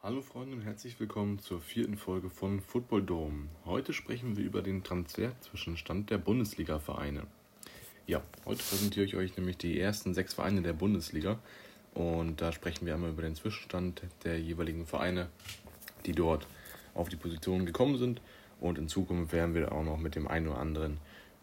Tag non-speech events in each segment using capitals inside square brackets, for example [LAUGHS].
Hallo Freunde und herzlich willkommen zur vierten Folge von Football Dome. Heute sprechen wir über den Transferzwischenstand der Bundesliga-Vereine. Ja, heute präsentiere ich euch nämlich die ersten sechs Vereine der Bundesliga und da sprechen wir einmal über den Zwischenstand der jeweiligen Vereine, die dort auf die Position gekommen sind und in Zukunft werden wir auch noch mit dem einen oder anderen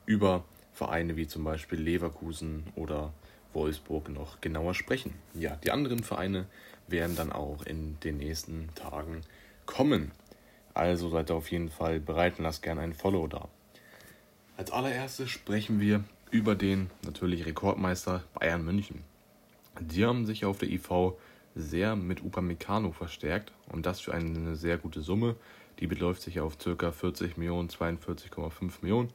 über Vereine wie zum Beispiel Leverkusen oder Wolfsburg noch genauer sprechen. Ja, die anderen Vereine werden dann auch in den nächsten Tagen kommen. Also seid auf jeden Fall bereit und lasst gerne ein Follow da. Als allererstes sprechen wir über den natürlich Rekordmeister Bayern München. Die haben sich auf der IV sehr mit Upamecano verstärkt und das für eine sehr gute Summe. Die beläuft sich auf ca. 40 Millionen, 42,5 Millionen.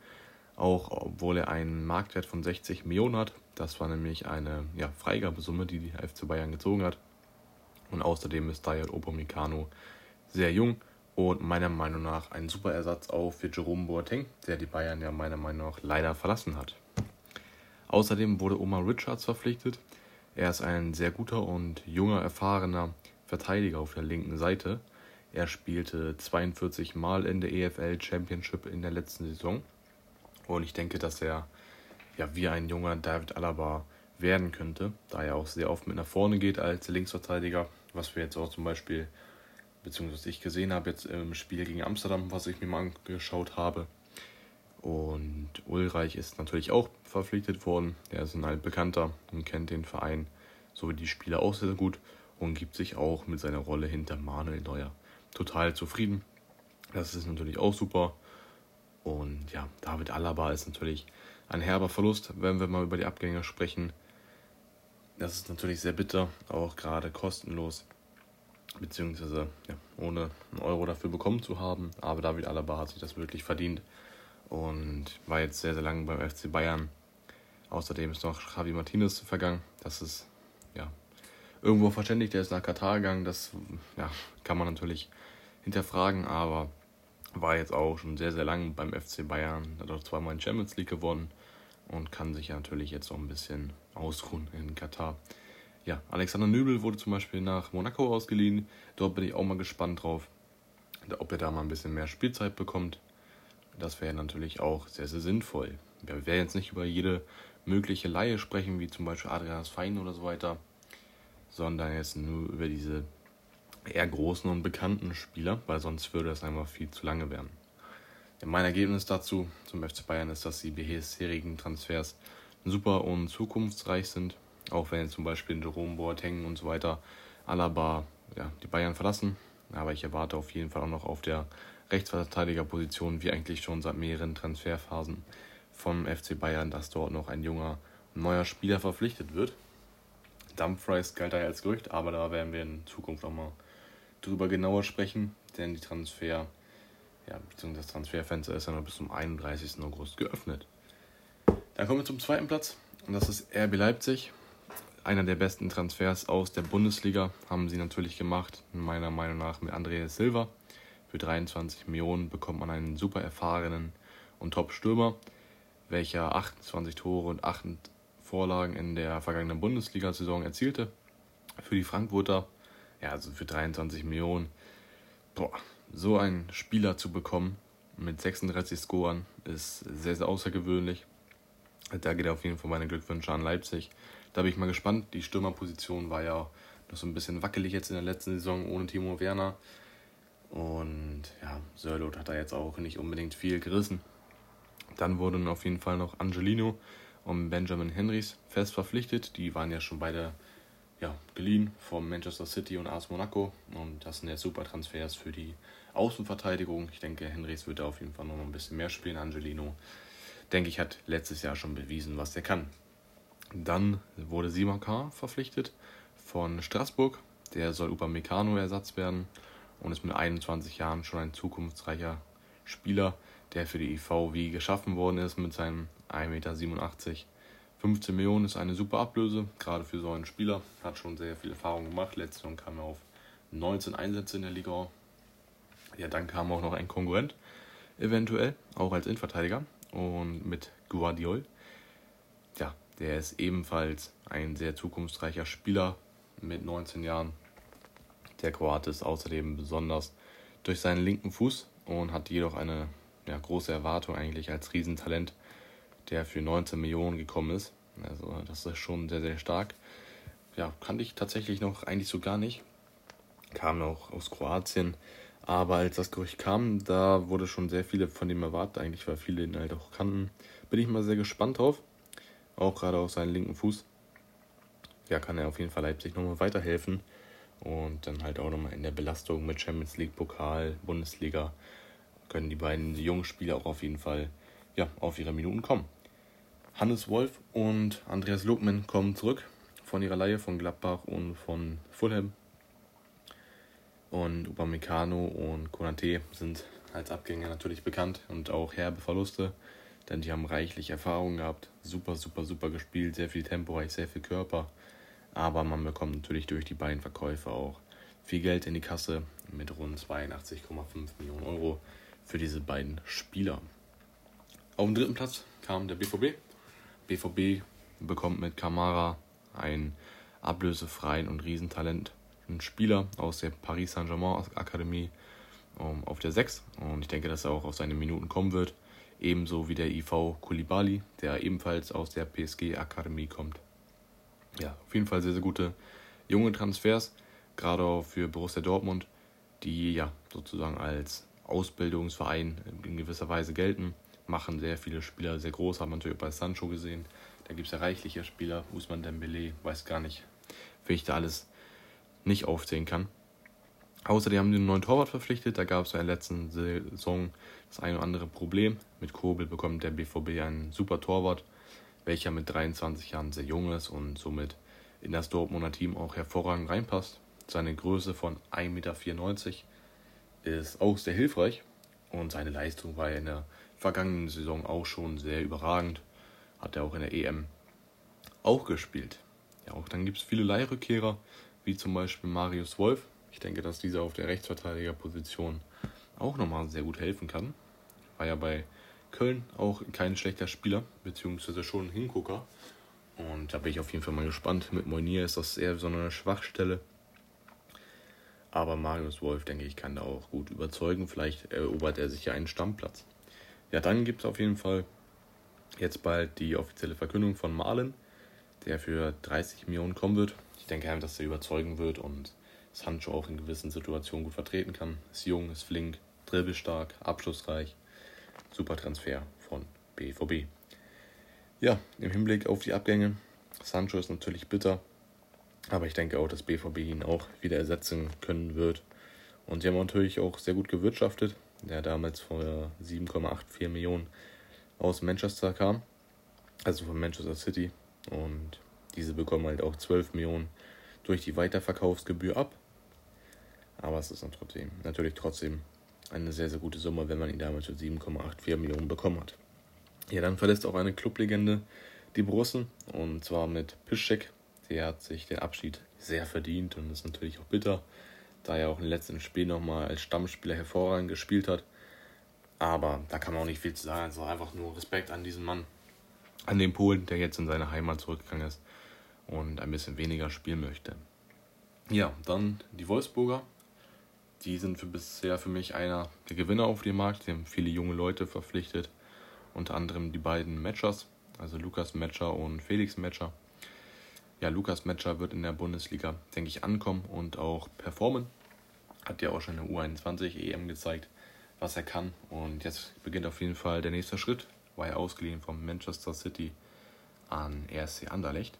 Auch obwohl er einen Marktwert von 60 Millionen hat. Das war nämlich eine ja, Freigabesumme, die die FC Bayern gezogen hat. Und außerdem ist Dayot Upamecano sehr jung und meiner Meinung nach ein super Ersatz auch für Jerome Boateng, der die Bayern ja meiner Meinung nach leider verlassen hat. Außerdem wurde Omar Richards verpflichtet. Er ist ein sehr guter und junger, erfahrener Verteidiger auf der linken Seite. Er spielte 42 Mal in der EFL Championship in der letzten Saison. Und ich denke, dass er ja wie ein junger David Alaba werden könnte, da er auch sehr oft mit nach vorne geht als Linksverteidiger was wir jetzt auch zum Beispiel, beziehungsweise ich gesehen habe jetzt im Spiel gegen Amsterdam, was ich mir mal angeschaut habe. Und Ulreich ist natürlich auch verpflichtet worden. Er ist ein altbekannter und kennt den Verein sowie die Spieler auch sehr gut und gibt sich auch mit seiner Rolle hinter Manuel Neuer total zufrieden. Das ist natürlich auch super. Ja, David Alaba ist natürlich ein herber Verlust, wenn wir mal über die Abgänge sprechen. Das ist natürlich sehr bitter, auch gerade kostenlos, beziehungsweise ja, ohne einen Euro dafür bekommen zu haben. Aber David Alaba hat sich das wirklich verdient und war jetzt sehr, sehr lange beim FC Bayern. Außerdem ist noch Javi Martinez vergangen. Das ist ja irgendwo verständlich, der ist nach Katar gegangen. Das ja, kann man natürlich hinterfragen, aber war jetzt auch schon sehr, sehr lange beim FC Bayern. Hat auch zweimal in Champions League gewonnen und kann sich natürlich jetzt auch ein bisschen ausruhen in Katar. Ja, Alexander Nübel wurde zum Beispiel nach Monaco ausgeliehen. Dort bin ich auch mal gespannt drauf, ob er da mal ein bisschen mehr Spielzeit bekommt. Das wäre natürlich auch sehr, sehr sinnvoll. Wir werden jetzt nicht über jede mögliche Laie sprechen, wie zum Beispiel Adrian Fein oder so weiter, sondern jetzt nur über diese eher großen und bekannten Spieler, weil sonst würde das einfach viel zu lange werden. Ja, mein Ergebnis dazu zum FC Bayern ist, dass die bisherigen Transfers super und zukunftsreich sind. Auch wenn zum Beispiel Jerome Boateng und so weiter Alaba ja, die Bayern verlassen. Aber ich erwarte auf jeden Fall auch noch auf der Rechtsverteidigerposition, wie eigentlich schon seit mehreren Transferphasen vom FC Bayern, dass dort noch ein junger, neuer Spieler verpflichtet wird. Dumfries galt da als Gerücht, aber da werden wir in Zukunft auch mal drüber genauer sprechen, denn die Transfer, ja, beziehungsweise das Transferfenster ist ja noch bis zum 31. August geöffnet. Dann kommen wir zum zweiten Platz und das ist RB Leipzig. Einer der besten Transfers aus der Bundesliga haben sie natürlich gemacht, meiner Meinung nach mit Andreas Silva. Für 23 Millionen bekommt man einen super erfahrenen und Top-Stürmer, welcher 28 Tore und 8 Vorlagen in der vergangenen Bundesliga-Saison erzielte. Für die Frankfurter, ja, also für 23 Millionen, boah, so einen Spieler zu bekommen mit 36 Scoren ist sehr, sehr außergewöhnlich. Da geht auf jeden Fall meine Glückwünsche an Leipzig. Da bin ich mal gespannt. Die Stürmerposition war ja noch so ein bisschen wackelig jetzt in der letzten Saison ohne Timo Werner. Und ja, Sörlot hat da jetzt auch nicht unbedingt viel gerissen. Dann wurden auf jeden Fall noch Angelino und Benjamin Henrys fest verpflichtet. Die waren ja schon beide ja, geliehen vom Manchester City und AS Monaco. Und das sind ja super Transfers für die Außenverteidigung. Ich denke, Henrys wird da auf jeden Fall noch ein bisschen mehr spielen. Angelino denke ich, hat letztes Jahr schon bewiesen, was er kann. Dann wurde Simon K. verpflichtet von Straßburg. Der soll Upamecano-Ersatz werden und ist mit 21 Jahren schon ein zukunftsreicher Spieler, der für die IV wie geschaffen worden ist mit seinem 1,87 Meter. 15 Millionen ist eine super Ablöse, gerade für so einen Spieler. Hat schon sehr viel Erfahrung gemacht. Letzte Saison kam er auf 19 Einsätze in der Liga. Ja, dann kam auch noch ein Konkurrent, eventuell, auch als Innenverteidiger und mit Guardiol. Ja, der ist ebenfalls ein sehr zukunftsreicher Spieler mit 19 Jahren. Der Kroate ist außerdem besonders durch seinen linken Fuß und hat jedoch eine ja, große Erwartung eigentlich als Riesentalent, der für 19 Millionen gekommen ist. Also das ist schon sehr, sehr stark. Ja, kannte ich tatsächlich noch eigentlich so gar nicht. Kam auch aus Kroatien. Aber als das Gerücht kam, da wurde schon sehr viele von dem erwartet, eigentlich, weil viele ihn halt auch kannten. Bin ich mal sehr gespannt drauf. Auch gerade auf seinen linken Fuß. Ja, kann er auf jeden Fall Leipzig nochmal weiterhelfen. Und dann halt auch nochmal in der Belastung mit Champions League, Pokal, Bundesliga können die beiden jungen Spieler auch auf jeden Fall ja, auf ihre Minuten kommen. Hannes Wolf und Andreas Lukman kommen zurück von ihrer Leihe von Gladbach und von Fulham. Und Upamecano und Konate sind als Abgänge natürlich bekannt und auch herbe Verluste, denn die haben reichlich Erfahrung gehabt, super, super, super gespielt, sehr viel Tempo, sehr viel Körper. Aber man bekommt natürlich durch die beiden Verkäufe auch viel Geld in die Kasse mit rund 82,5 Millionen Euro für diese beiden Spieler. Auf dem dritten Platz kam der BVB. BVB bekommt mit Kamara einen ablösefreien und Riesentalent ein Spieler aus der Paris Saint-Germain Akademie um, auf der 6 und ich denke, dass er auch auf seine Minuten kommen wird. Ebenso wie der IV Koulibaly, der ebenfalls aus der PSG Akademie kommt. Ja, auf jeden Fall sehr, sehr gute junge Transfers, gerade auch für Borussia Dortmund, die ja sozusagen als Ausbildungsverein in gewisser Weise gelten, machen sehr viele Spieler sehr groß, haben wir natürlich bei Sancho gesehen. Da gibt es ja reichliche Spieler, Usman Dembele, weiß gar nicht, wer ich da alles nicht aufzählen kann. Außerdem haben sie einen neuen Torwart verpflichtet. Da gab es in der letzten Saison das eine oder andere Problem. Mit Kobel bekommt der BVB einen super Torwart, welcher mit 23 Jahren sehr jung ist und somit in das Dortmunder Team auch hervorragend reinpasst. Seine Größe von 1,94 Meter ist auch sehr hilfreich und seine Leistung war in der vergangenen Saison auch schon sehr überragend. Hat er auch in der EM auch gespielt. Ja, auch dann gibt es viele Leihrückkehrer wie zum Beispiel Marius Wolf. Ich denke, dass dieser auf der Rechtsverteidigerposition auch nochmal sehr gut helfen kann. War ja bei Köln auch kein schlechter Spieler, beziehungsweise schon ein Hingucker. Und da bin ich auf jeden Fall mal gespannt. Mit Moinier ist das eher so eine Schwachstelle. Aber Marius Wolf, denke ich, kann da auch gut überzeugen. Vielleicht erobert er sich ja einen Stammplatz. Ja, dann gibt es auf jeden Fall jetzt bald die offizielle Verkündung von Marlin, der für 30 Millionen kommen wird denke einfach, dass er überzeugen wird und Sancho auch in gewissen Situationen gut vertreten kann. Ist jung, ist flink, dribbelstark, abschlussreich. Super Transfer von BVB. Ja, im Hinblick auf die Abgänge. Sancho ist natürlich bitter, aber ich denke auch, dass BVB ihn auch wieder ersetzen können wird. Und sie haben natürlich auch sehr gut gewirtschaftet, der damals vor 7,84 Millionen aus Manchester kam, also von Manchester City. Und diese bekommen halt auch 12 Millionen durch die Weiterverkaufsgebühr ab. Aber es ist trotzdem, natürlich trotzdem eine sehr, sehr gute Summe, wenn man ihn damals für 7,84 Millionen bekommen hat. Ja, dann verlässt auch eine Clublegende die Borussen und zwar mit Piszczek. Der hat sich den Abschied sehr verdient und ist natürlich auch bitter, da er auch im letzten Spiel nochmal als Stammspieler hervorragend gespielt hat. Aber da kann man auch nicht viel zu sagen. Also einfach nur Respekt an diesen Mann, an den Polen, der jetzt in seine Heimat zurückgegangen ist und ein bisschen weniger spielen möchte. Ja, dann die Wolfsburger. Die sind für bisher für mich einer der Gewinner auf dem Markt. Sie haben viele junge Leute verpflichtet, unter anderem die beiden Matchers, also Lukas Matcher und Felix Matcher. Ja, Lukas Matcher wird in der Bundesliga, denke ich, ankommen und auch performen. Hat ja auch schon in der U21 EM gezeigt, was er kann. Und jetzt beginnt auf jeden Fall der nächste Schritt. War er ausgeliehen vom Manchester City an RSC Anderlecht.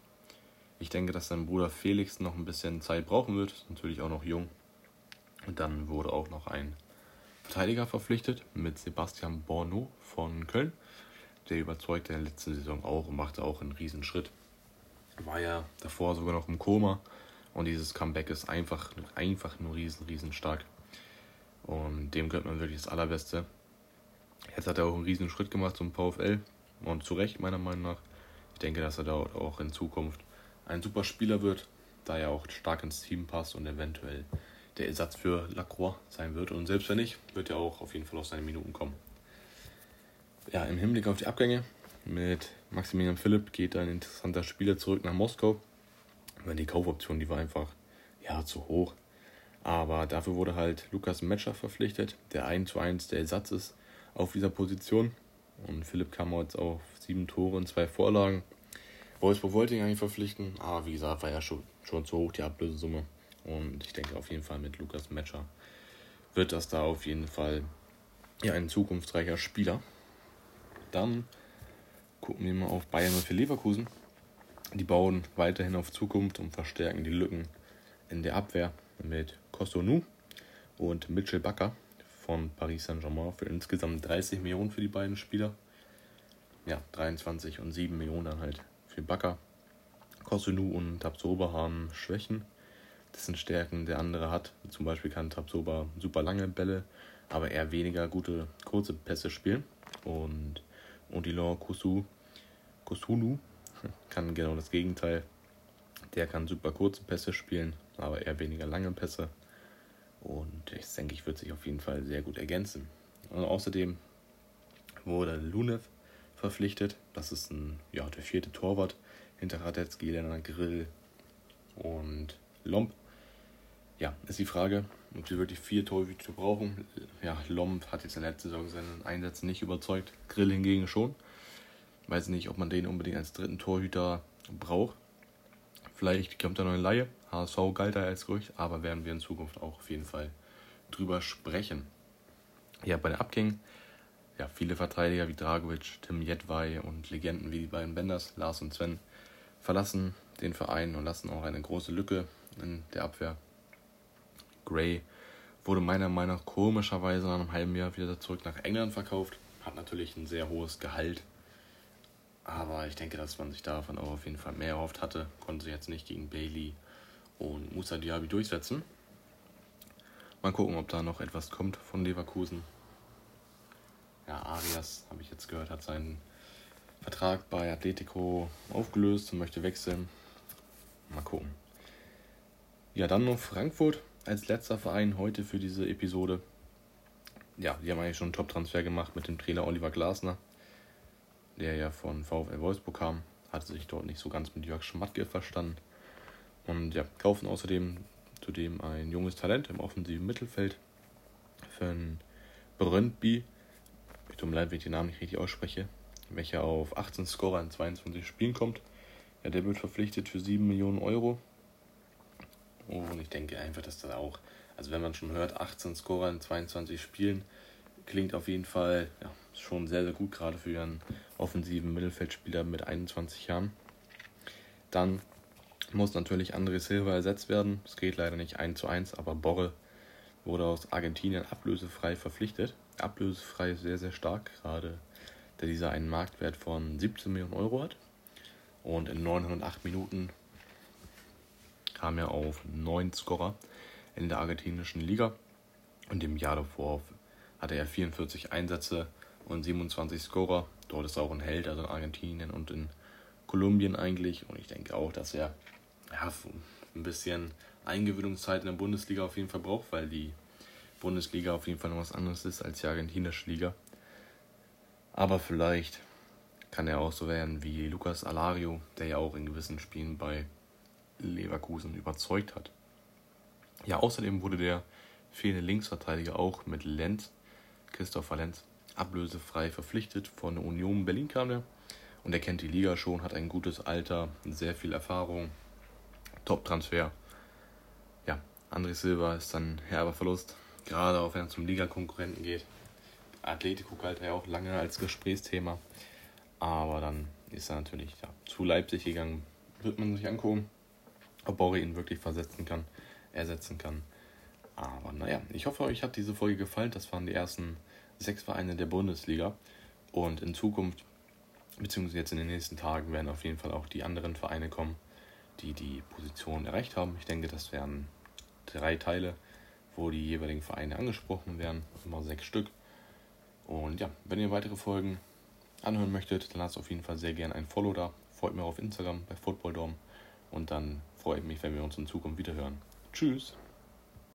Ich denke, dass sein Bruder Felix noch ein bisschen Zeit brauchen wird. Ist natürlich auch noch jung. Und dann wurde auch noch ein Verteidiger verpflichtet mit Sebastian Borno von Köln. Der überzeugte in der letzten Saison auch und machte auch einen Riesenschritt. War ja davor sogar noch im Koma. Und dieses Comeback ist einfach, einfach nur riesen, riesen stark. Und dem gehört man wirklich das Allerbeste. Jetzt hat er auch einen riesen Schritt gemacht zum VfL. Und zu Recht, meiner Meinung nach. Ich denke, dass er dort auch in Zukunft ein super Spieler wird, da er auch stark ins Team passt und eventuell der Ersatz für Lacroix sein wird. Und selbst wenn nicht, wird er auch auf jeden Fall aus seinen Minuten kommen. Ja, im Hinblick auf die Abgänge mit Maximilian Philipp geht ein interessanter Spieler zurück nach Moskau. Weil die Kaufoption, die war einfach ja zu hoch. Aber dafür wurde halt Lukas Metscher verpflichtet, der 1 zu 1 der Ersatz ist auf dieser Position. Und Philipp kam jetzt auf sieben Tore und zwei Vorlagen. Wolfsburg wollte ihn eigentlich verpflichten, aber wie gesagt, war ja schon, schon zu hoch die Ablösesumme. Und ich denke auf jeden Fall mit Lukas Metscher wird das da auf jeden Fall ja, ein zukunftsreicher Spieler. Dann gucken wir mal auf Bayern und für Leverkusen. Die bauen weiterhin auf Zukunft und verstärken die Lücken in der Abwehr mit Costonou und Mitchell Bakker von Paris Saint-Germain für insgesamt 30 Millionen für die beiden Spieler. Ja, 23 und 7 Millionen dann halt für Bakker. Costonou und Tabsoba haben Schwächen. Das sind Stärken, der andere hat. Zum Beispiel kann Tabsoba super lange Bälle, aber eher weniger gute kurze Pässe spielen. Und Odilon Kosu, Kosunu [LAUGHS] kann genau das Gegenteil. Der kann super kurze Pässe spielen, aber eher weniger lange Pässe. Und ich denke, ich wird sich auf jeden Fall sehr gut ergänzen. Und außerdem wurde Lunev verpflichtet. Das ist ein, ja, der vierte Torwart hinter Radetzky, Lennart Grill und Lomp. Ja, ist die Frage, ob sie wirklich vier Torhüter brauchen. Ja, Lomp hat jetzt in der letzten Saison seinen Einsätzen nicht überzeugt. Grill hingegen schon. Weiß nicht, ob man den unbedingt als dritten Torhüter braucht. Vielleicht kommt da noch eine Laie. HSV galt da als Gerücht, aber werden wir in Zukunft auch auf jeden Fall drüber sprechen. Ja, bei den Abgängen, ja, viele Verteidiger wie Dragovic, Tim Jedwai und Legenden wie die beiden Benders, Lars und Sven, verlassen den Verein und lassen auch eine große Lücke in der Abwehr. Gray wurde meiner Meinung nach komischerweise nach einem halben Jahr wieder zurück nach England verkauft. Hat natürlich ein sehr hohes Gehalt. Aber ich denke, dass man sich davon auch auf jeden Fall mehr erhofft hatte. Konnte sich jetzt nicht gegen Bailey und Musa Diaby durchsetzen. Mal gucken, ob da noch etwas kommt von Leverkusen. Ja, Arias, habe ich jetzt gehört, hat seinen Vertrag bei Atletico aufgelöst und möchte wechseln. Mal gucken. Ja, dann noch Frankfurt als letzter Verein heute für diese Episode. Ja, die haben eigentlich schon einen Top-Transfer gemacht mit dem Trainer Oliver Glasner, der ja von VfL Wolfsburg kam. Hatte sich dort nicht so ganz mit Jörg Schmatke verstanden. Und ja, kaufen außerdem zudem ein junges Talent im offensiven Mittelfeld für einen Brøndby. Ich tut mir leid, wenn ich den Namen nicht richtig ausspreche. Welcher auf 18 Scorer in 22 Spielen kommt. Ja, der wird verpflichtet für 7 Millionen Euro. Und ich denke einfach, dass das auch, also wenn man schon hört, 18 Scorer in 22 Spielen, klingt auf jeden Fall ja, schon sehr, sehr gut, gerade für einen offensiven Mittelfeldspieler mit 21 Jahren. Dann muss natürlich André Silva ersetzt werden. Es geht leider nicht 1 zu 1, aber Borre wurde aus Argentinien ablösefrei verpflichtet. Ablösefrei sehr, sehr stark, gerade da dieser einen Marktwert von 17 Millionen Euro hat. Und in 908 Minuten kam er auf 9 Scorer in der argentinischen Liga. Und im Jahr davor hatte er 44 Einsätze und 27 Scorer. Dort ist er auch ein Held, also in Argentinien und in Kolumbien eigentlich. Und ich denke auch, dass er ja, ein bisschen Eingewöhnungszeit in der Bundesliga auf jeden Fall braucht, weil die Bundesliga auf jeden Fall noch was anderes ist als die argentinische Liga. Aber vielleicht kann er auch so werden wie Lucas Alario, der ja auch in gewissen Spielen bei Leverkusen überzeugt hat. Ja, außerdem wurde der fehlende Linksverteidiger auch mit Lenz, Christopher Lenz, ablösefrei verpflichtet. Von Union Berlin kam er und er kennt die Liga schon, hat ein gutes Alter, sehr viel Erfahrung, Top-Transfer. Ja, André Silva ist dann herber Verlust, gerade auch wenn er zum Ligakonkurrenten geht. Atletico galt er auch lange als Gesprächsthema, aber dann ist er natürlich ja, zu Leipzig gegangen. Wird man sich angucken, Borre ihn wirklich versetzen kann, ersetzen kann. Aber naja, ich hoffe, euch hat diese Folge gefallen. Das waren die ersten sechs Vereine der Bundesliga. Und in Zukunft, beziehungsweise jetzt in den nächsten Tagen, werden auf jeden Fall auch die anderen Vereine kommen die die Position erreicht haben. Ich denke, das wären drei Teile, wo die jeweiligen Vereine angesprochen werden, immer sechs Stück. Und ja, wenn ihr weitere Folgen anhören möchtet, dann lasst auf jeden Fall sehr gerne ein Follow da. Folgt mir auf Instagram bei Footballdom und dann freue ich mich, wenn wir uns in Zukunft wieder hören. Tschüss!